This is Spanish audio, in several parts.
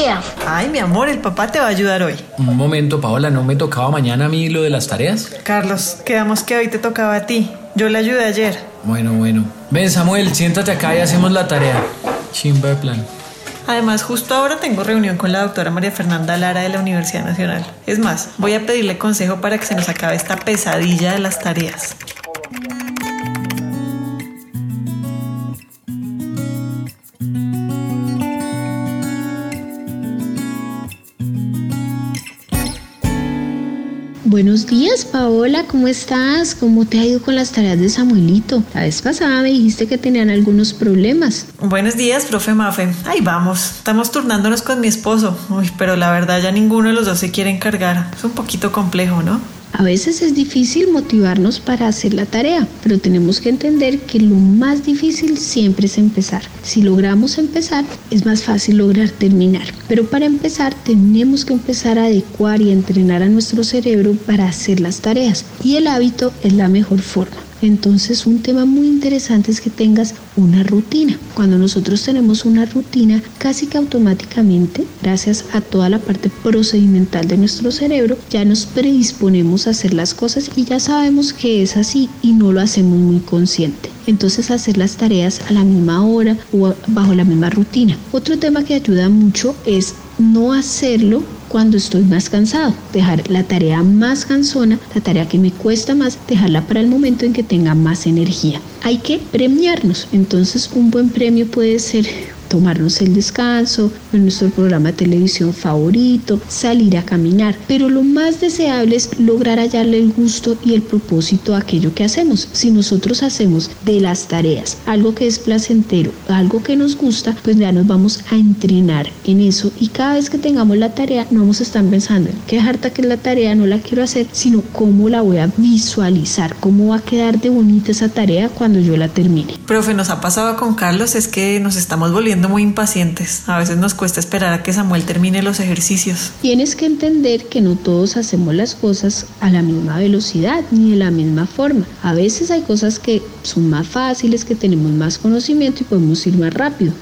Tarea. Ay, mi amor, el papá te va a ayudar hoy. Un momento, Paola, ¿no me tocaba mañana a mí lo de las tareas? Carlos, quedamos que hoy te tocaba a ti. Yo le ayudé ayer. Bueno, bueno. Ven, Samuel, siéntate acá y hacemos la tarea. Chimba de plan. Además, justo ahora tengo reunión con la doctora María Fernanda Lara de la Universidad Nacional. Es más, voy a pedirle consejo para que se nos acabe esta pesadilla de las tareas. Buenos días, Paola, ¿cómo estás? ¿Cómo te ha ido con las tareas de Samuelito? La vez pasada me dijiste que tenían algunos problemas. Buenos días, profe Mafe. Ahí vamos. Estamos turnándonos con mi esposo. Uy, pero la verdad ya ninguno de los dos se quiere encargar. Es un poquito complejo, ¿no? A veces es difícil motivarnos para hacer la tarea, pero tenemos que entender que lo más difícil siempre es empezar. Si logramos empezar, es más fácil lograr terminar. Pero para empezar, tenemos que empezar a adecuar y entrenar a nuestro cerebro para hacer las tareas. Y el hábito es la mejor forma. Entonces un tema muy interesante es que tengas una rutina. Cuando nosotros tenemos una rutina, casi que automáticamente, gracias a toda la parte procedimental de nuestro cerebro, ya nos predisponemos a hacer las cosas y ya sabemos que es así y no lo hacemos muy consciente. Entonces hacer las tareas a la misma hora o bajo la misma rutina. Otro tema que ayuda mucho es no hacerlo cuando estoy más cansado, dejar la tarea más cansona, la tarea que me cuesta más, dejarla para el momento en que tenga más energía. Hay que premiarnos, entonces un buen premio puede ser tomarnos el descanso, en nuestro programa de televisión favorito, salir a caminar. Pero lo más deseable es lograr hallarle el gusto y el propósito a aquello que hacemos. Si nosotros hacemos de las tareas algo que es placentero, algo que nos gusta, pues ya nos vamos a entrenar en eso y cada vez que tengamos la tarea no vamos a estar pensando en qué harta que es la tarea, no la quiero hacer, sino cómo la voy a visualizar, cómo va a quedar de bonita esa tarea cuando yo la termine. Profe, nos ha pasado con Carlos es que nos estamos volviendo muy impacientes. A veces nos cuesta esperar a que Samuel termine los ejercicios. Tienes que entender que no todos hacemos las cosas a la misma velocidad ni de la misma forma. A veces hay cosas que son más fáciles, que tenemos más conocimiento y podemos ir más rápido.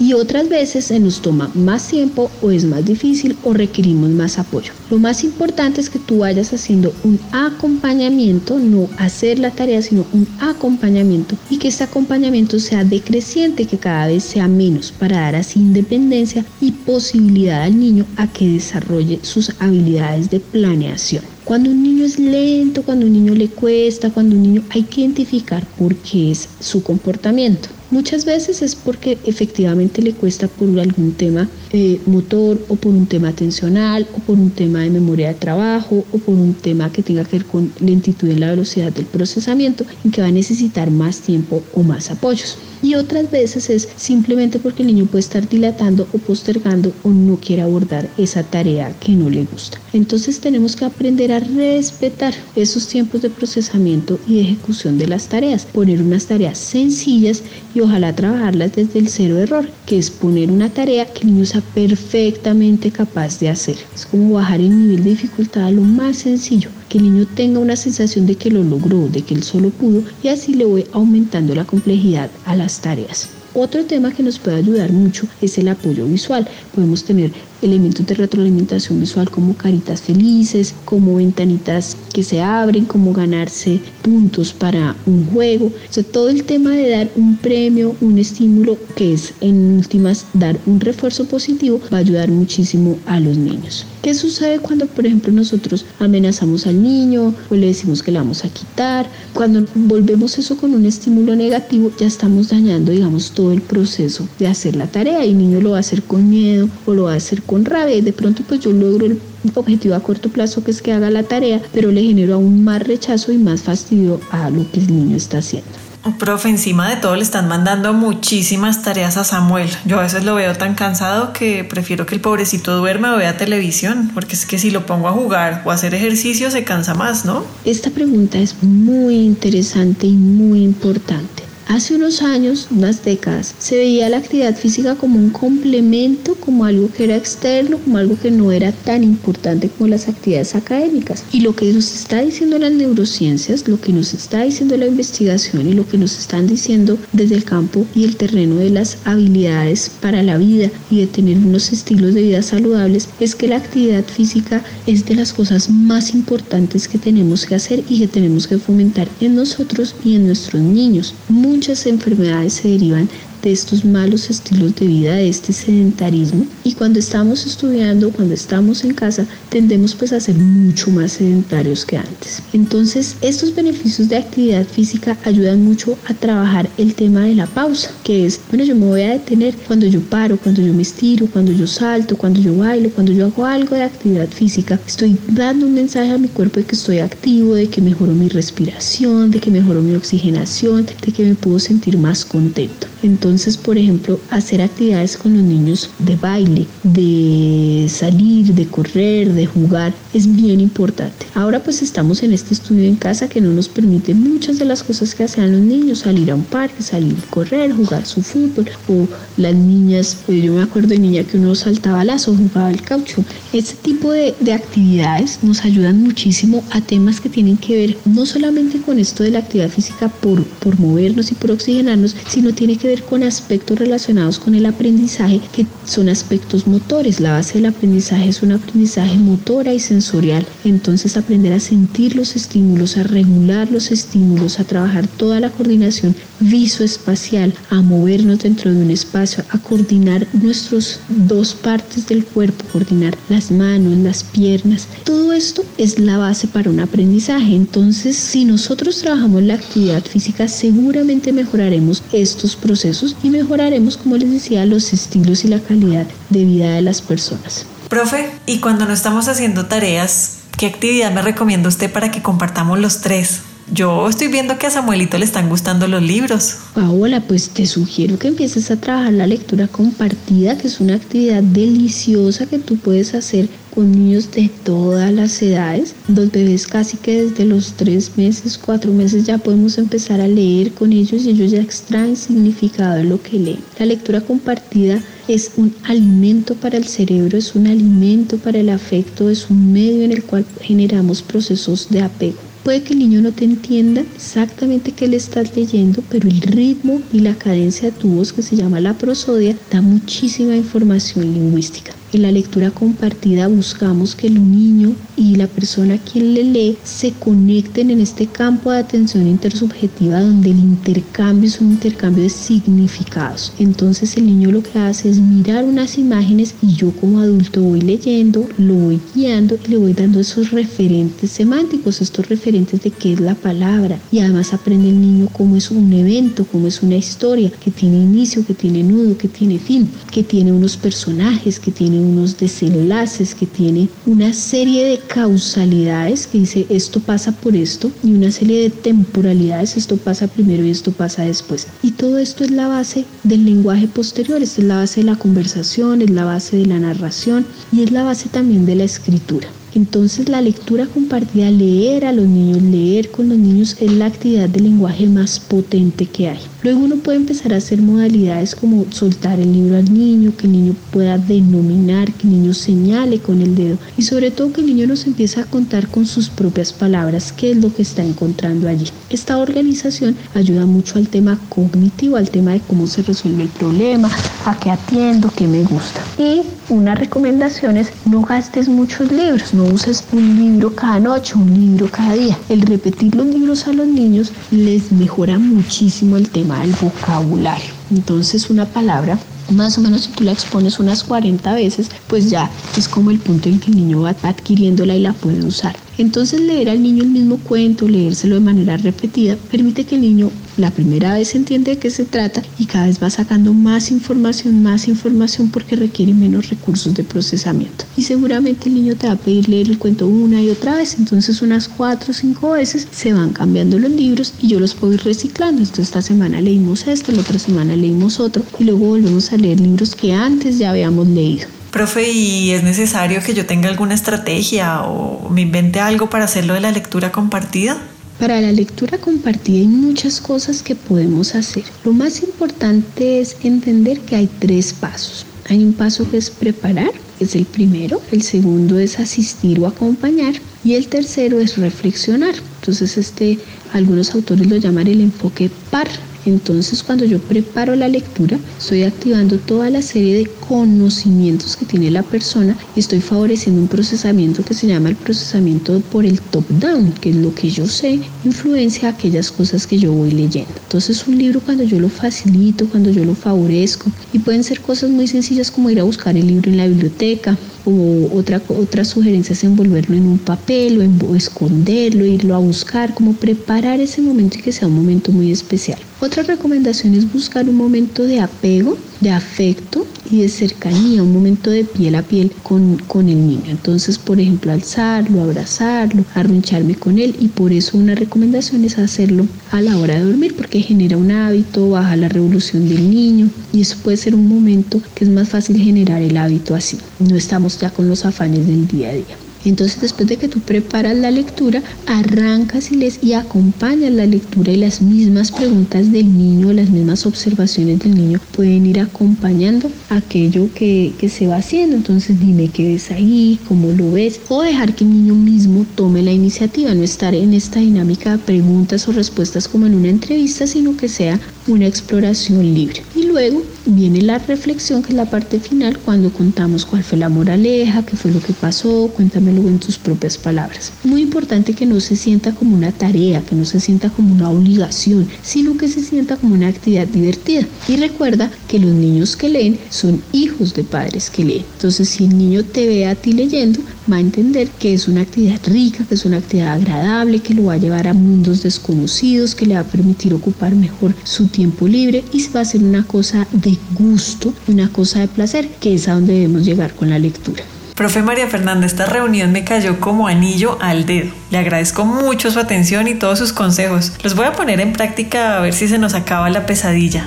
Y otras veces se nos toma más tiempo o es más difícil o requerimos más apoyo. Lo más importante es que tú vayas haciendo un acompañamiento, no hacer la tarea, sino un acompañamiento y que este acompañamiento sea decreciente, que cada vez sea menos para dar así independencia y posibilidad al niño a que desarrolle sus habilidades de planeación. Cuando un niño es lento, cuando un niño le cuesta, cuando un niño hay que identificar por qué es su comportamiento. Muchas veces es porque efectivamente le cuesta por algún tema eh, motor o por un tema atencional o por un tema de memoria de trabajo o por un tema que tenga que ver con lentitud en la velocidad del procesamiento en que va a necesitar más tiempo o más apoyos. Y otras veces es simplemente porque el niño puede estar dilatando o postergando o no quiere abordar esa tarea que no le gusta. Entonces tenemos que aprender a respetar esos tiempos de procesamiento y de ejecución de las tareas, poner unas tareas sencillas y ojalá trabajarlas desde el cero error, que es poner una tarea que el niño sea perfectamente capaz de hacer. Es como bajar el nivel de dificultad a lo más sencillo, que el niño tenga una sensación de que lo logró, de que él solo pudo y así le voy aumentando la complejidad a las tareas. Otro tema que nos puede ayudar mucho es el apoyo visual. Podemos tener elementos de retroalimentación visual como caritas felices, como ventanitas que se abren, como ganarse puntos para un juego. O todo el tema de dar un premio, un estímulo, que es en últimas dar un refuerzo positivo, va a ayudar muchísimo a los niños. ¿Qué sucede cuando, por ejemplo, nosotros amenazamos al niño o le decimos que le vamos a quitar? Cuando volvemos eso con un estímulo negativo, ya estamos dañando, digamos, todo el proceso de hacer la tarea y el niño lo va a hacer con miedo o lo va a hacer con rabia y de pronto pues yo logro el objetivo a corto plazo que es que haga la tarea, pero le genero aún más rechazo y más fastidio a lo que el niño está haciendo. Profe, encima de todo le están mandando muchísimas tareas a Samuel. Yo a veces lo veo tan cansado que prefiero que el pobrecito duerma o vea televisión, porque es que si lo pongo a jugar o a hacer ejercicio se cansa más, ¿no? Esta pregunta es muy interesante y muy importante. Hace unos años, unas décadas, se veía la actividad física como un complemento, como algo que era externo, como algo que no era tan importante como las actividades académicas. Y lo que nos está diciendo las neurociencias, lo que nos está diciendo la investigación y lo que nos están diciendo desde el campo y el terreno de las habilidades para la vida y de tener unos estilos de vida saludables, es que la actividad física es de las cosas más importantes que tenemos que hacer y que tenemos que fomentar en nosotros y en nuestros niños muchas enfermedades se derivan de estos malos estilos de vida, de este sedentarismo. Y cuando estamos estudiando, cuando estamos en casa, tendemos pues a ser mucho más sedentarios que antes. Entonces, estos beneficios de actividad física ayudan mucho a trabajar el tema de la pausa, que es, bueno, yo me voy a detener cuando yo paro, cuando yo me estiro, cuando yo salto, cuando yo bailo, cuando yo hago algo de actividad física. Estoy dando un mensaje a mi cuerpo de que estoy activo, de que mejoro mi respiración, de que mejoro mi oxigenación, de que me puedo sentir más contento. Entonces, por ejemplo, hacer actividades con los niños de baile, de salir, de correr, de jugar, es bien importante. Ahora pues estamos en este estudio en casa que no nos permite muchas de las cosas que hacían los niños, salir a un parque, salir a correr, jugar su fútbol, o las niñas, pues yo me acuerdo de niña que uno saltaba lazo, jugaba el caucho. Este tipo de, de actividades nos ayudan muchísimo a temas que tienen que ver no solamente con esto de la actividad física por, por movernos y por oxigenarnos, sino tiene ver con aspectos relacionados con el aprendizaje que son aspectos motores. La base del aprendizaje es un aprendizaje motora y sensorial. Entonces aprender a sentir los estímulos, a regular los estímulos, a trabajar toda la coordinación visoespacial, a movernos dentro de un espacio, a coordinar nuestras dos partes del cuerpo, coordinar las manos, las piernas. Todo esto es la base para un aprendizaje. Entonces, si nosotros trabajamos la actividad física, seguramente mejoraremos estos procesos y mejoraremos, como les decía, los estilos y la calidad de vida de las personas. Profe, y cuando no estamos haciendo tareas, ¿qué actividad me recomienda usted para que compartamos los tres? Yo estoy viendo que a Samuelito le están gustando los libros. Paola, pues te sugiero que empieces a trabajar la lectura compartida, que es una actividad deliciosa que tú puedes hacer con niños de todas las edades. Los bebés casi que desde los tres meses, cuatro meses ya podemos empezar a leer con ellos y ellos ya extraen significado de lo que leen. La lectura compartida es un alimento para el cerebro, es un alimento para el afecto, es un medio en el cual generamos procesos de apego. Puede que el niño no te entienda exactamente qué le estás leyendo, pero el ritmo y la cadencia de tu voz, que se llama la prosodia, da muchísima información lingüística. En la lectura compartida buscamos que el niño y la persona a quien le lee se conecten en este campo de atención intersubjetiva donde el intercambio es un intercambio de significados. Entonces el niño lo que hace es mirar unas imágenes y yo como adulto voy leyendo, lo voy guiando y le voy dando esos referentes semánticos, estos referentes de qué es la palabra. Y además aprende el niño cómo es un evento, cómo es una historia, que tiene inicio, que tiene nudo, que tiene fin, que tiene unos personajes, que tiene unos desenlaces, que tiene una serie de causalidades que dice esto pasa por esto y una serie de temporalidades, esto pasa primero y esto pasa después. Y todo esto es la base del lenguaje posterior, es la base de la conversación, es la base de la narración y es la base también de la escritura. Entonces la lectura compartida, leer a los niños, leer con los niños es la actividad de lenguaje más potente que hay. Luego uno puede empezar a hacer modalidades como soltar el libro al niño, que el niño pueda denominar, que el niño señale con el dedo y sobre todo que el niño nos empiece a contar con sus propias palabras qué es lo que está encontrando allí. Esta organización ayuda mucho al tema cognitivo, al tema de cómo se resuelve el problema, a qué atiendo, qué me gusta. Y una recomendación es no gastes muchos libros, no uses un libro cada noche, un libro cada día. El repetir los libros a los niños les mejora muchísimo el tema del vocabulario. Entonces una palabra más o menos si tú la expones unas 40 veces, pues ya es como el punto en que el niño va adquiriéndola y la puede usar. Entonces leer al niño el mismo cuento, leérselo de manera repetida, permite que el niño la primera vez entiende de qué se trata y cada vez va sacando más información, más información porque requiere menos recursos de procesamiento. Y seguramente el niño te va a pedir leer el cuento una y otra vez, entonces unas cuatro o cinco veces se van cambiando los libros y yo los puedo ir reciclando. Entonces esta semana leímos esto, la otra semana leímos otro y luego volvemos a leer libros que antes ya habíamos leído. Profe, ¿y es necesario que yo tenga alguna estrategia o me invente algo para hacerlo de la lectura compartida? Para la lectura compartida hay muchas cosas que podemos hacer. Lo más importante es entender que hay tres pasos. Hay un paso que es preparar, que es el primero, el segundo es asistir o acompañar y el tercero es reflexionar. Entonces este algunos autores lo llaman el enfoque par entonces cuando yo preparo la lectura, estoy activando toda la serie de conocimientos que tiene la persona y estoy favoreciendo un procesamiento que se llama el procesamiento por el top-down, que es lo que yo sé influencia aquellas cosas que yo voy leyendo. Entonces un libro cuando yo lo facilito, cuando yo lo favorezco, y pueden ser cosas muy sencillas como ir a buscar el libro en la biblioteca, o otra, otra sugerencia es envolverlo en un papel o, o esconderlo, irlo a buscar, como preparar ese momento y que sea un momento muy especial. Otra recomendación es buscar un momento de apego, de afecto y de cercanía, un momento de piel a piel con, con el niño. Entonces, por ejemplo, alzarlo, abrazarlo, arruncharme con él y por eso una recomendación es hacerlo a la hora de dormir porque genera un hábito, baja la revolución del niño y eso puede ser un momento que es más fácil generar el hábito así. No estamos ya con los afanes del día a día. Entonces después de que tú preparas la lectura, arrancas y les y acompañas la lectura y las mismas preguntas del niño, las mismas observaciones del niño pueden ir acompañando aquello que, que se va haciendo. Entonces dime qué ves ahí, cómo lo ves, o dejar que el niño mismo tome la iniciativa, no estar en esta dinámica de preguntas o respuestas como en una entrevista, sino que sea una exploración libre. Y luego viene la reflexión, que es la parte final, cuando contamos cuál fue la moraleja, qué fue lo que pasó, cuéntamelo en tus propias palabras. Muy importante que no se sienta como una tarea, que no se sienta como una obligación, sino que se sienta como una actividad divertida. Y recuerda que los niños que leen son hijos de padres que leen. Entonces, si el niño te ve a ti leyendo, va a entender que es una actividad rica, que es una actividad agradable, que lo va a llevar a mundos desconocidos, que le va a permitir ocupar mejor su tiempo libre y va a ser una cosa de gusto, una cosa de placer, que es a donde debemos llegar con la lectura. Profe María Fernanda, esta reunión me cayó como anillo al dedo. Le agradezco mucho su atención y todos sus consejos. Los voy a poner en práctica a ver si se nos acaba la pesadilla.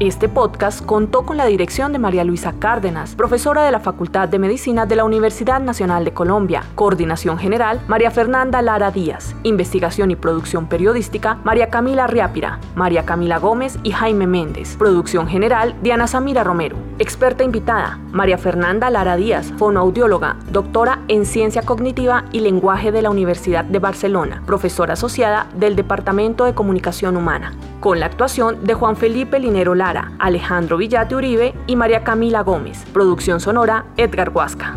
Este podcast contó con la dirección de María Luisa Cárdenas, profesora de la Facultad de Medicina de la Universidad Nacional de Colombia. Coordinación General, María Fernanda Lara Díaz. Investigación y producción periodística, María Camila Riápira, María Camila Gómez y Jaime Méndez. Producción General, Diana Samira Romero. Experta invitada, María Fernanda Lara Díaz, fonoaudióloga, doctora en Ciencia Cognitiva y Lenguaje de la Universidad de Barcelona, profesora asociada del Departamento de Comunicación Humana. Con la actuación de Juan Felipe Linero Lara Alejandro Villate Uribe y María Camila Gómez. Producción sonora, Edgar Huasca.